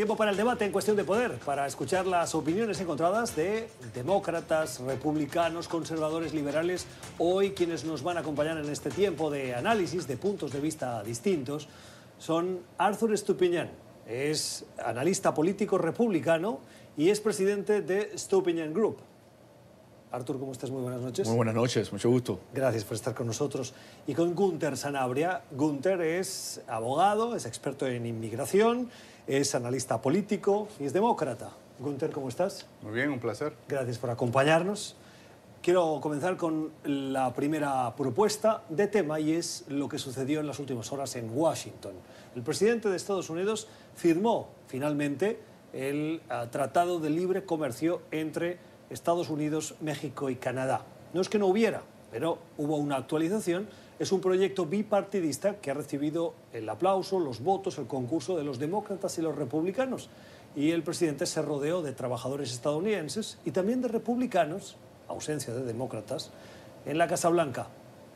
Tiempo para el debate en cuestión de poder, para escuchar las opiniones encontradas de demócratas, republicanos, conservadores, liberales. Hoy quienes nos van a acompañar en este tiempo de análisis de puntos de vista distintos son Arthur Stupiñán, es analista político republicano y es presidente de Stupiñán Group. Artur, ¿cómo estás? Muy buenas noches. Muy buenas noches, mucho gusto. Gracias por estar con nosotros. Y con Gunther Sanabria. Gunther es abogado, es experto en inmigración, es analista político y es demócrata. Gunther, ¿cómo estás? Muy bien, un placer. Gracias por acompañarnos. Quiero comenzar con la primera propuesta de tema y es lo que sucedió en las últimas horas en Washington. El presidente de Estados Unidos firmó finalmente el uh, Tratado de Libre Comercio entre Estados Unidos, México y Canadá. No es que no hubiera, pero hubo una actualización. Es un proyecto bipartidista que ha recibido el aplauso, los votos, el concurso de los demócratas y los republicanos. Y el presidente se rodeó de trabajadores estadounidenses y también de republicanos, ausencia de demócratas, en la Casa Blanca.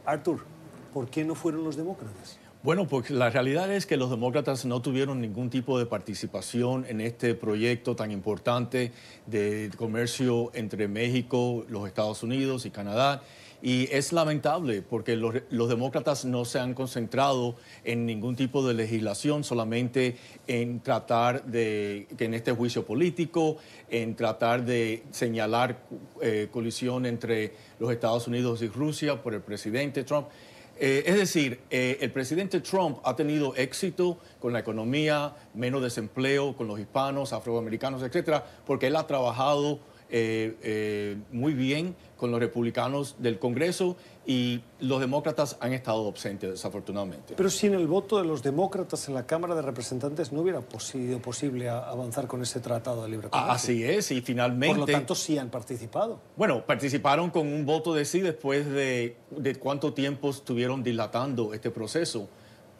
Arthur, ¿por qué no fueron los demócratas? Bueno, pues la realidad es que los demócratas no tuvieron ningún tipo de participación en este proyecto tan importante de comercio entre México, los Estados Unidos y Canadá. Y es lamentable porque los, los, demócratas no se han concentrado en ningún tipo de legislación, solamente en tratar de, que en este juicio político, en tratar de señalar eh, colisión entre los Estados Unidos y Rusia por el presidente Trump. Eh, es decir, eh, el presidente Trump ha tenido éxito con la economía, menos desempleo con los hispanos, afroamericanos, etcétera, porque él ha trabajado eh, muy bien con los republicanos del Congreso y los demócratas han estado ausentes, desafortunadamente. Pero sin el voto de los demócratas en la Cámara de Representantes no hubiera sido posible avanzar con ese tratado de libre comercio. Así es, y finalmente... Por lo tanto, sí han participado. Bueno, participaron con un voto de sí después de, de cuánto tiempo estuvieron dilatando este proceso,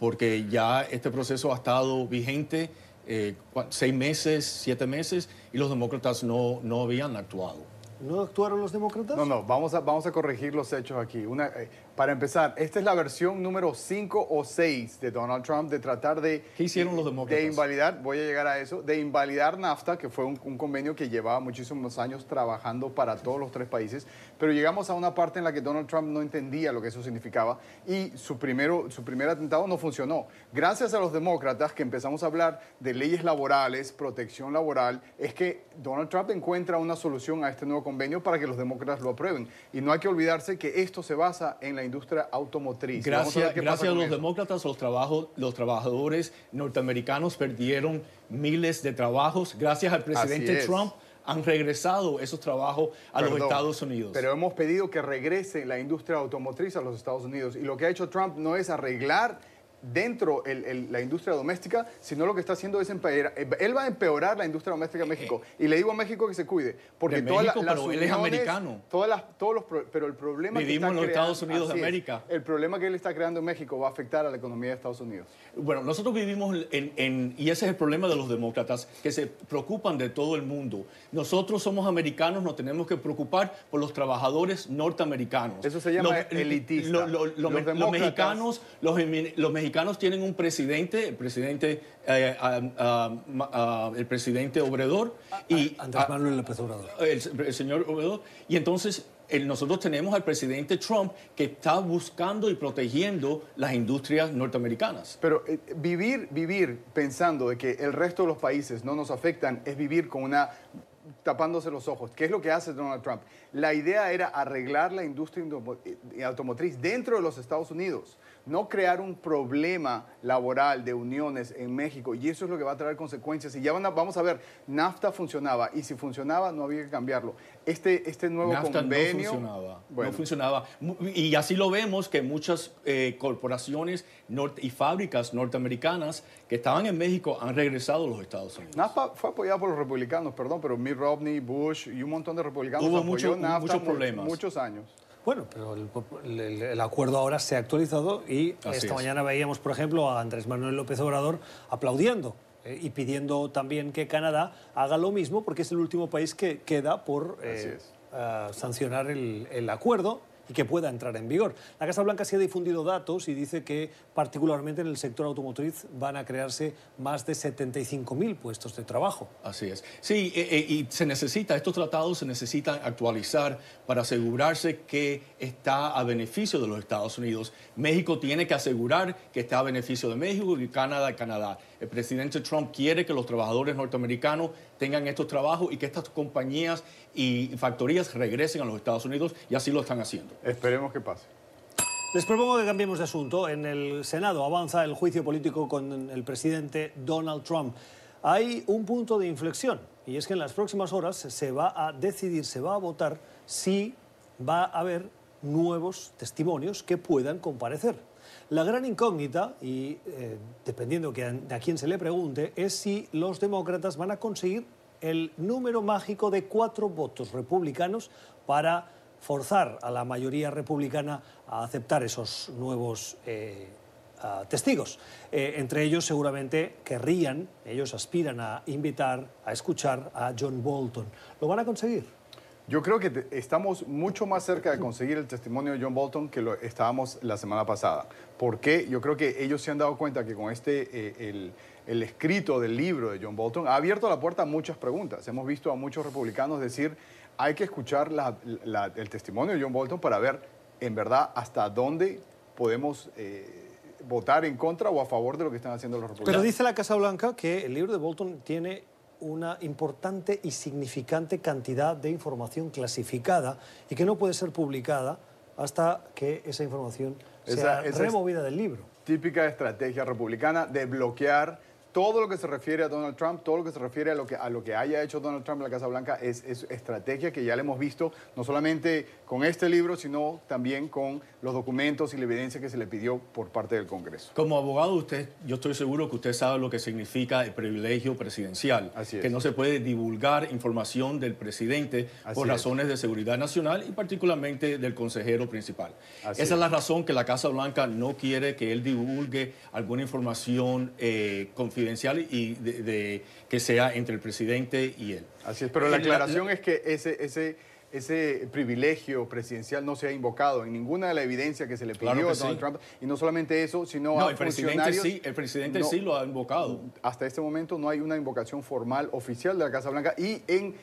porque ya este proceso ha estado vigente eh, seis meses, siete meses, y los demócratas no, no habían actuado. ¿No actuaron los demócratas? No, no, vamos a, vamos a corregir los hechos aquí. Una, eh, para empezar, esta es la versión número 5 o 6 de Donald Trump de tratar de... ¿Qué hicieron los demócratas? De invalidar, voy a llegar a eso, de invalidar NAFTA, que fue un, un, convenio que llevaba muchísimos años trabajando para todos los tres países, pero llegamos a una parte en la que Donald Trump no entendía lo que eso significaba y su, primero, su primer atentado no funcionó. Gracias a los demócratas que empezamos a hablar de leyes laborales, protección laboral, es que Donald Trump encuentra una solución a este nuevo convenio para que los demócratas lo aprueben. Y no hay que olvidarse que esto se basa en la industria automotriz. Gracias, a, gracias a los eso. demócratas, los, trabajo, los trabajadores norteamericanos perdieron miles de trabajos. Gracias al presidente Trump han regresado esos trabajos a Perdón, los Estados Unidos. Pero hemos pedido que regrese la industria automotriz a los Estados Unidos. Y lo que ha hecho Trump no es arreglar dentro el, el, la industria doméstica, sino lo que está haciendo es empeorar. Él va a empeorar la industria doméstica en México. Y le digo a México que se cuide. Porque todas México, las pero él es americano. Todas las, todos los, pero el problema Vivimos que en los creando, Estados Unidos de América. Es, el problema que él está creando en México va a afectar a la economía de Estados Unidos. Bueno, nosotros vivimos en, en, y ese es el problema de los demócratas, que se preocupan de todo el mundo. Nosotros somos americanos, nos tenemos que preocupar por los trabajadores norteamericanos. Eso se llama los, elitista. Lo, lo, lo, los, los, mexicanos, los, los mexicanos tienen un presidente, el presidente, eh, uh, uh, uh, el presidente Obrador y Andrés Manuel López Obrador. El, el, señor Obrador y entonces el, nosotros tenemos al presidente Trump que está buscando y protegiendo las industrias norteamericanas. Pero eh, vivir, vivir pensando de que el resto de los países no nos afectan es vivir con una tapándose los ojos. ¿Qué es lo que hace Donald Trump? La idea era arreglar la industria automotriz dentro de los Estados Unidos, no crear un problema laboral de uniones en México. Y eso es lo que va a traer consecuencias. Y ya van a, vamos a ver, NAFTA funcionaba y si funcionaba no había que cambiarlo. Este, este nuevo NAFTA convenio... No funcionaba, bueno. no funcionaba. Y así lo vemos que muchas eh, corporaciones y fábricas norteamericanas que estaban en México han regresado a los Estados Unidos. NAFTA fue apoyado por los republicanos, perdón, pero Mitt Romney, Bush y un montón de republicanos Hubo apoyó mucho, NAFTA muchos problemas. muchos años. Bueno, pero el, el, el, acuerdo ahora se ha actualizado y Así esta es. mañana veíamos, por ejemplo, a Andrés Manuel López Obrador aplaudiendo eh, y pidiendo también que Canadá haga lo mismo porque es el último país que queda por eh, uh, sancionar el, el, acuerdo y que pueda entrar en vigor. La Casa Blanca sí ha difundido datos y dice que particularmente en el sector automotriz van a crearse más de 75.000 puestos de trabajo. Así es. Sí, eh, eh, y se necesita, estos tratados se necesitan actualizar para asegurarse que está a beneficio de los Estados Unidos. México tiene que asegurar que está a beneficio de México y Canadá, Canadá. El presidente Trump quiere que los trabajadores norteamericanos tengan estos trabajos y que estas compañías y factorías regresen a los Estados Unidos y así lo están haciendo. Esperemos que pase. Les propongo que cambiemos de asunto. En el Senado avanza el juicio político con el presidente Donald Trump. Hay un punto de inflexión y es que en las próximas horas se va a decidir, se va a votar si va a haber nuevos testimonios que puedan comparecer. La gran incógnita, y eh, dependiendo de a quién se le pregunte, es si los demócratas van a conseguir el número mágico de cuatro votos republicanos para forzar a la mayoría republicana a aceptar esos nuevos eh, testigos. Eh, entre ellos seguramente querrían, ellos aspiran a invitar, a escuchar a John Bolton. ¿Lo van a conseguir? Yo creo que estamos mucho más cerca de conseguir el testimonio de John Bolton que lo estábamos la semana pasada. ¿Por qué? Yo creo que ellos se han dado cuenta que con este, eh, el, escrito del libro de John Bolton ha abierto la puerta a muchas preguntas. Hemos visto a muchos republicanos decir, hay que escuchar el testimonio de John Bolton para ver en verdad hasta dónde podemos... Eh, votar en contra o a favor de lo que están haciendo los republicanos. Pero dice la Casa Blanca que el libro de Bolton tiene una importante y significante cantidad de información clasificada y que no puede ser publicada hasta que esa información sea removida del libro. Típica estrategia republicana de bloquear todo lo que se refiere a Donald Trump, todo lo que se refiere a lo que, a lo que haya hecho Donald Trump en la Casa Blanca es, estrategia que ya le hemos visto, no solamente con este libro, sino también con los documentos y la evidencia que se le pidió por parte del Congreso. Como abogado, usted, yo estoy seguro que usted sabe lo que significa el privilegio presidencial, que no se puede divulgar información del presidente por razones de seguridad nacional y particularmente del consejero principal. Esa es. la razón que la Casa Blanca no quiere que él divulgue alguna información eh, confidencial y de, que sea entre el presidente y él. Así es, pero la aclaración es que ese, ese, ese privilegio presidencial no se ha invocado en ninguna de la evidencia que se le pidió a Donald Trump. Y no solamente eso, sino no, a el presidente sí, el presidente sí lo ha invocado. Hasta este momento no hay una invocación formal oficial de la Casa Blanca y en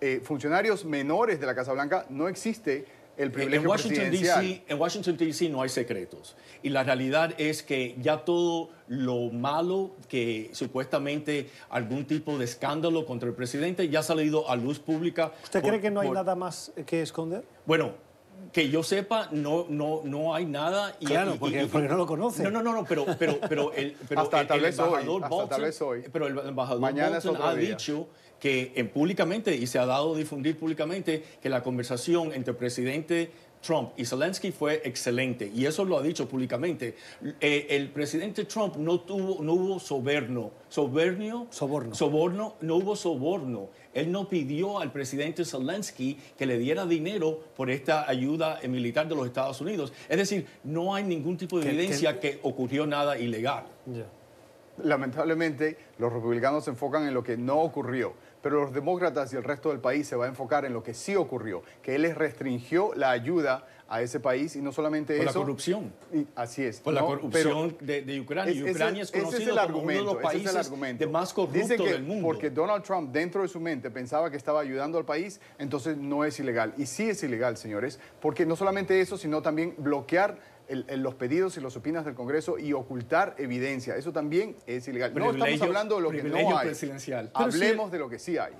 eh, funcionarios menores de la Casa Blanca no existe el privilegio en Washington, D.C. en Washington, D.C. no hay secretos. Y la realidad es que ya todo lo malo que supuestamente algún tipo de escándalo contra el presidente ya ha salido a luz pública. ¿Usted cree que no hay nada más que esconder? Bueno, que yo sepa, no, no, no hay nada. Y, claro, porque, no lo conoce. No, no, no, pero, pero, pero, el, pero hasta tal vez embajador hoy, Bolton, tal vez hoy. Pero el embajador Mañana Bolton ha dicho que en públicamente, y se ha dado a difundir públicamente, que la conversación entre el presidente Trump y Zelensky fue excelente y eso lo ha dicho públicamente. Eh, el presidente Trump no tuvo, no hubo soborno, soborno, soborno, soborno, no hubo soborno. Él no pidió al presidente Zelensky que le diera dinero por esta ayuda militar de los Estados Unidos. Es decir, no hay ningún tipo de evidencia que, ocurrió nada ilegal. Lamentablemente, los republicanos se enfocan en lo que no ocurrió pero los demócratas y el resto del país se va a enfocar en lo que sí ocurrió, que él les restringió la ayuda a ese país y no solamente eso. Por la corrupción. así es. Por la corrupción de, Ucrania. Ucrania es conocido es como uno de los países de más corruptos del mundo. Porque Donald Trump dentro de su mente pensaba que estaba ayudando al país, entonces no es ilegal. Y sí es ilegal, señores, porque no solamente eso, sino también bloquear los pedidos y los opinas del Congreso y ocultar evidencia. Eso también es ilegal. no estamos hablando de lo que no hay. Hablemos de lo que sí hay.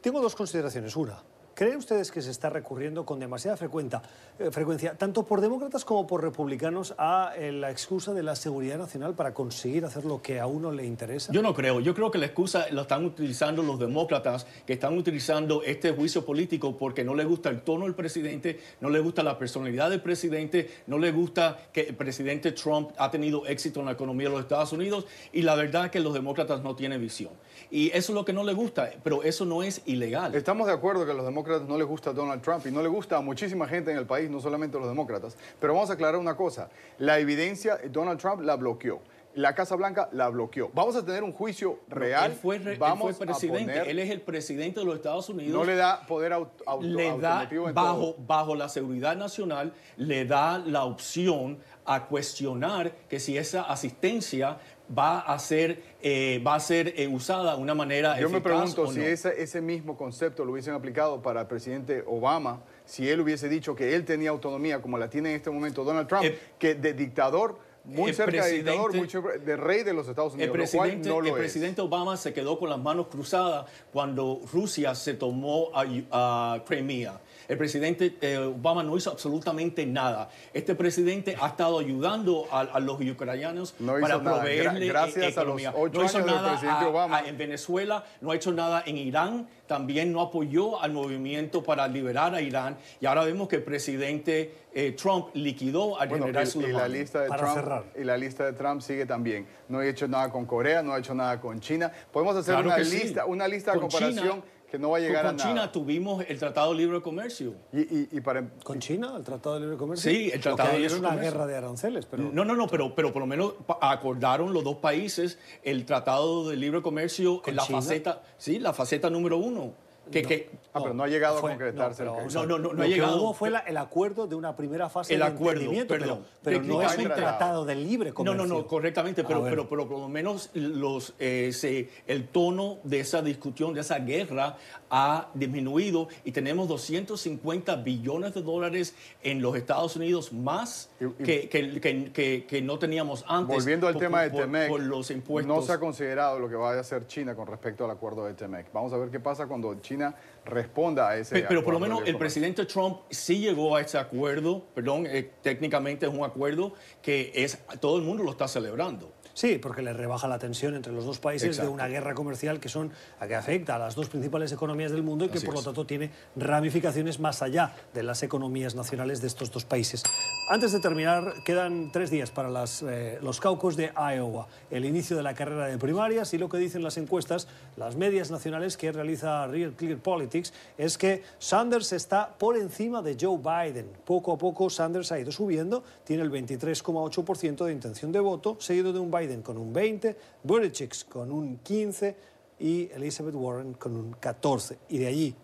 Tengo dos consideraciones. Una, ¿Creen ustedes que se está recurriendo con demasiada eh, frecuencia, tanto por demócratas como por republicanos, a eh, la excusa de la seguridad nacional para conseguir hacer lo que a uno le interesa? Yo no creo. Yo creo que la excusa la están utilizando los demócratas, que están utilizando este juicio político porque no les gusta el tono del presidente, no les gusta la personalidad del presidente, no les gusta que el presidente Trump ha tenido éxito en la economía de los Estados Unidos y la verdad es que los demócratas no tienen visión. Y eso es lo que no les gusta, pero eso no es ilegal. Estamos de acuerdo que los demócratas no les gusta Donald Trump y no le gusta a muchísima gente en el país, no solamente a los demócratas. Pero vamos a aclarar una cosa, la evidencia Donald Trump la bloqueó. La Casa Blanca la bloqueó. Vamos a tener un juicio real. Él fue, re- él Vamos fue a presidente, poner- él es el presidente de los Estados Unidos. no le da poder auto, auto- le da automativo en bajo, todo. bajo la seguridad nacional, le da la opción a cuestionar que si esa asistencia va a ser, eh, va a ser eh, usada de una manera Yo me eficaz pregunto o si no. ese, ese mismo concepto lo hubiesen aplicado para el presidente Obama, si él hubiese dicho que él tenía autonomía como la tiene en este momento Donald Trump, El- que de dictador, muy el cerca de dictador, muy presidente- cerca de rey de los Estados El Unidos, lo presidente, cual no el es. presidente Obama se quedó con las manos cruzadas cuando Rusia se tomó a, a Crimea. El presidente eh, Obama no hizo absolutamente nada. Este presidente ha estado ayudando a, a los ucranianos No para nada. proveerle Gra- gracias eh, a los economía. ocho no hizo años del nada presidente a- Obama. a- en Venezuela, no ha hecho nada en Irán, también no apoyó al movimiento para liberar a Irán. Y ahora vemos que el presidente eh, Trump liquidó al Bueno, general y, y la lista de Para Trump cerrar. y la lista de Trump sigue también. No ha hecho nada con Corea, no ha hecho nada con China. Podemos hacer Claro una sí. lista, una lista de comparación China- que no va a llegar con a nada. China tuvimos el Tratado de Libre Comercio. Y, y- y para ¿Con China, el Tratado de Libre Comercio? Sí, el Tratado de Libre es una Comercio. guerra de aranceles, pero... No, no, no, pero, pero por lo menos acordaron los dos países el Tratado de Libre Comercio ¿Con en la China? faceta, sí, la faceta número uno. Que, que- Ah, pero no ha llegado fue- a concretarse. no, pero, No, no, no, no lo ha que llegado. hubo fue la- el acuerdo de una primera fase El de acuerdo, entendimiento, pero- perdón. pero, no es un tratado de libre no, comercio. no, no, correctamente, pero, Ah, pero, pero por lo menos los, eh, se- el tono de esa discusión, de esa guerra, ha disminuido y tenemos 250 billones de dólares en los Estados Unidos más Y- y- que, que- que- que- no teníamos antes. Volviendo al por- tema de TEMEC, los impuestos. no se ha considerado lo que va a hacer China con respecto al acuerdo de TEMEC. Vamos a ver qué pasa cuando China responda a ese Pe- Pero por lo menos el presidente Trump sí llegó a ese acuerdo, perdón, eh, técnicamente es un acuerdo que es todo el mundo lo está celebrando. Sí, porque le rebaja la tensión entre los dos países Exacto. de una guerra comercial que son a que afecta a las dos principales economías del mundo y que Así por lo tanto tiene ramificaciones más allá de las economías nacionales de estos dos países. Antes de terminar, quedan tres días para las, eh, los caucus de Iowa, el inicio de la carrera de primarias y lo que dicen las encuestas, las medias nacionales que realiza Real Clear Politics, es que Sanders está por encima de Joe Biden. Poco a poco Sanders ha ido subiendo, tiene el 23,8% de intención de voto, seguido de un Biden con un 20, Buttigieg con un 15 y Elizabeth Warren con un 14. Y de allí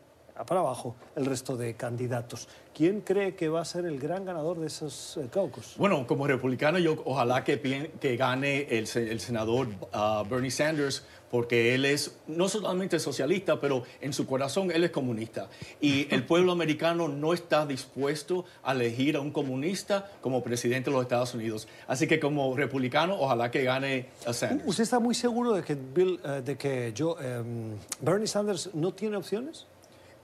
para abajo el resto de candidatos. ¿Quién cree que va a ser el gran ganador de esos eh, caucus? Bueno, como republicano, yo ojalá que, gane el senador ah, Bernie Sanders, porque él es no solamente socialista, pero en su corazón él es comunista. Y el pueblo americano no está dispuesto a elegir a un comunista como presidente de los Estados Unidos. Así que como republicano, ojalá que gane a Sanders. ¿Usted está muy seguro de que, Bill, eh, de que yo, em, Bernie Sanders no tiene opciones?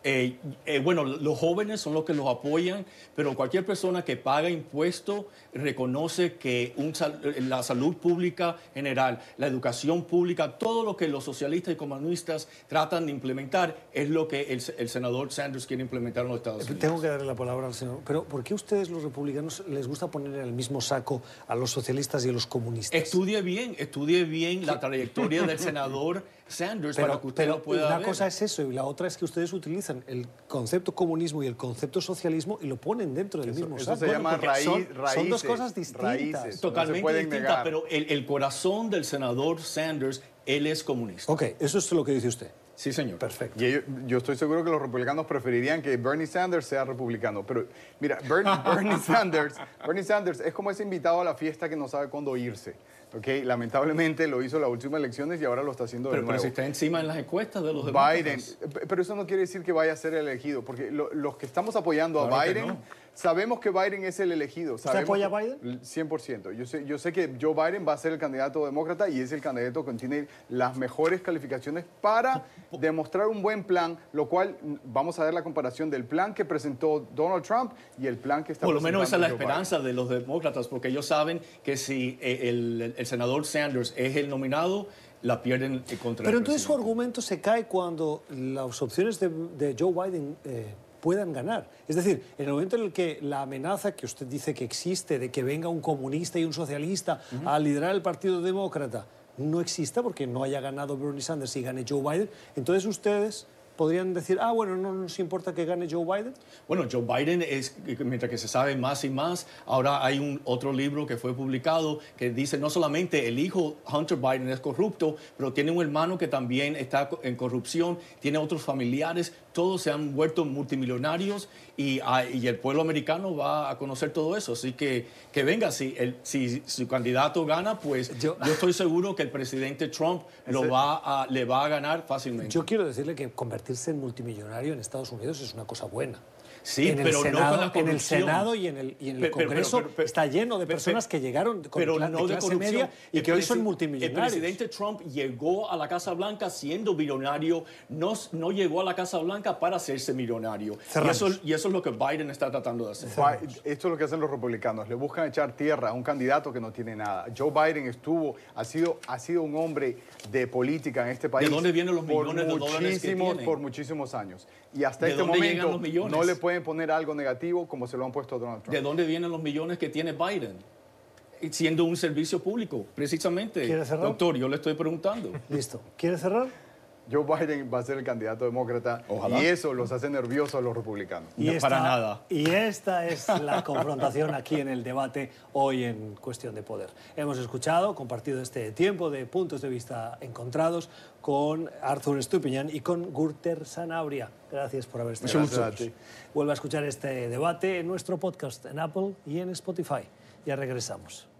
Eh, eh, bueno, los jóvenes son los que los apoyan, pero cualquier persona que paga impuestos reconoce que un sal- eh, la salud pública general, la educación pública, todo lo que los socialistas y comunistas tratan de implementar es lo que el, el senador Sanders quiere implementar en los Estados Unidos. Tengo que darle la palabra al señor. Pero ¿por qué ustedes los republicanos les gusta poner en el mismo saco a los socialistas y a los comunistas? Estudie bien, estudie bien la trayectoria del senador Sanders para que usted pero lo pueda una ver. cosa es eso y la otra es que ustedes utilizan el concepto comunismo y el concepto socialismo y lo ponen dentro del mismo Eso saco. se llama porque raíz, son, raíces. son dos cosas distintas. raíces. Totalmente pueden distinta, negar. pero el, el corazón del senador Sanders, él es comunista. Ok, eso es lo que dice usted. Sí, señor. Perfecto. Y ellos- yo estoy seguro que los republicanos preferirían que Bernie Sanders sea republicano. Pero mira, Bernie, Bernie Sanders, Bernie Sanders es como ese invitado a la fiesta que no sabe cuándo irse. ¿ok? Lamentablemente lo hizo en las últimas elecciones y ahora lo está haciendo de Pero, pero nuevo. si está encima en las encuestas de los Biden, demócratas. P- pero eso no quiere decir que vaya a ser elegido, porque lo- los que estamos apoyando a Claro Biden. Sabemos que Biden es el elegido. ¿Usted Sabemos apoya a Biden? 100%. Yo sé, yo sé que Joe Biden va a ser el candidato demócrata y es el candidato que tiene las mejores calificaciones para demostrar un buen plan, lo cual vamos a ver la comparación del plan que presentó Donald Trump y el plan que está Por lo menos esa es la Joe esperanza de los demócratas, porque ellos saben que si eh, el, el senador Sanders es el nominado, la pierden eh, contra Pero el entonces su argumento se cae cuando las opciones de, de Joe Biden eh, puedan ganar. Es decir, en el momento en el que la amenaza que usted dice que existe de que venga un comunista y un socialista a liderar el Partido Demócrata no exista porque no haya ganado Bernie Sanders y gane Joe Biden, entonces ustedes podrían decir, ah, bueno, no nos importa que gane Joe Biden? Bueno, Joe Biden es, mientras que se sabe más y más, ahora hay un otro libro que fue publicado que dice no solamente el hijo Hunter Biden es corrupto, pero tiene un hermano que también está en corrupción, tiene otros familiares, todos se han vuelto multimillonarios y, ah, y el pueblo americano va a conocer todo eso. Así que que venga, si, el, si su candidato gana, pues yo, estoy seguro que el presidente Trump lo va a, le va a ganar fácilmente. Yo quiero decirle que convertirse en multimillonario en Estados Unidos es una cosa buena. Sí, en pero el no Senado, con la En el Senado y en el, y en el Congreso está lleno de personas que llegaron con pero no de clase media y que hoy son multimillonarios. El presidente Trump llegó a la Casa Blanca siendo millonario, no, no llegó a la Casa Blanca para hacerse millonario. Y eso, y eso, es lo que Biden está tratando de hacer. Esto es lo que hacen los republicanos, le buscan echar tierra a un candidato que no tiene nada. Joe Biden estuvo, ha sido, ha sido un hombre de política en este país. ¿De dónde vienen los millones de dólares que tiene? Por muchísimos años. Y hasta este momento no le pueden poner algo negativo como se lo han puesto a Donald Trump. ¿De dónde vienen los millones que tiene Biden? Siendo un servicio público, precisamente. ¿Quiere cerrar? Doctor, yo le estoy preguntando. Listo. ¿Quiere cerrar? Joe Biden va a ser el candidato demócrata y eso los hace nerviosos a los republicanos. Y no, para nada. Y esta es la confrontación aquí en el debate hoy en Cuestión de Poder. Hemos escuchado, compartido este tiempo de puntos de vista encontrados con Arthur Stupiñán y con Gurter Sanabria. Gracias por haber estado nosotros. Vuelve a escuchar este debate en nuestro podcast en Apple y en Spotify. Ya regresamos.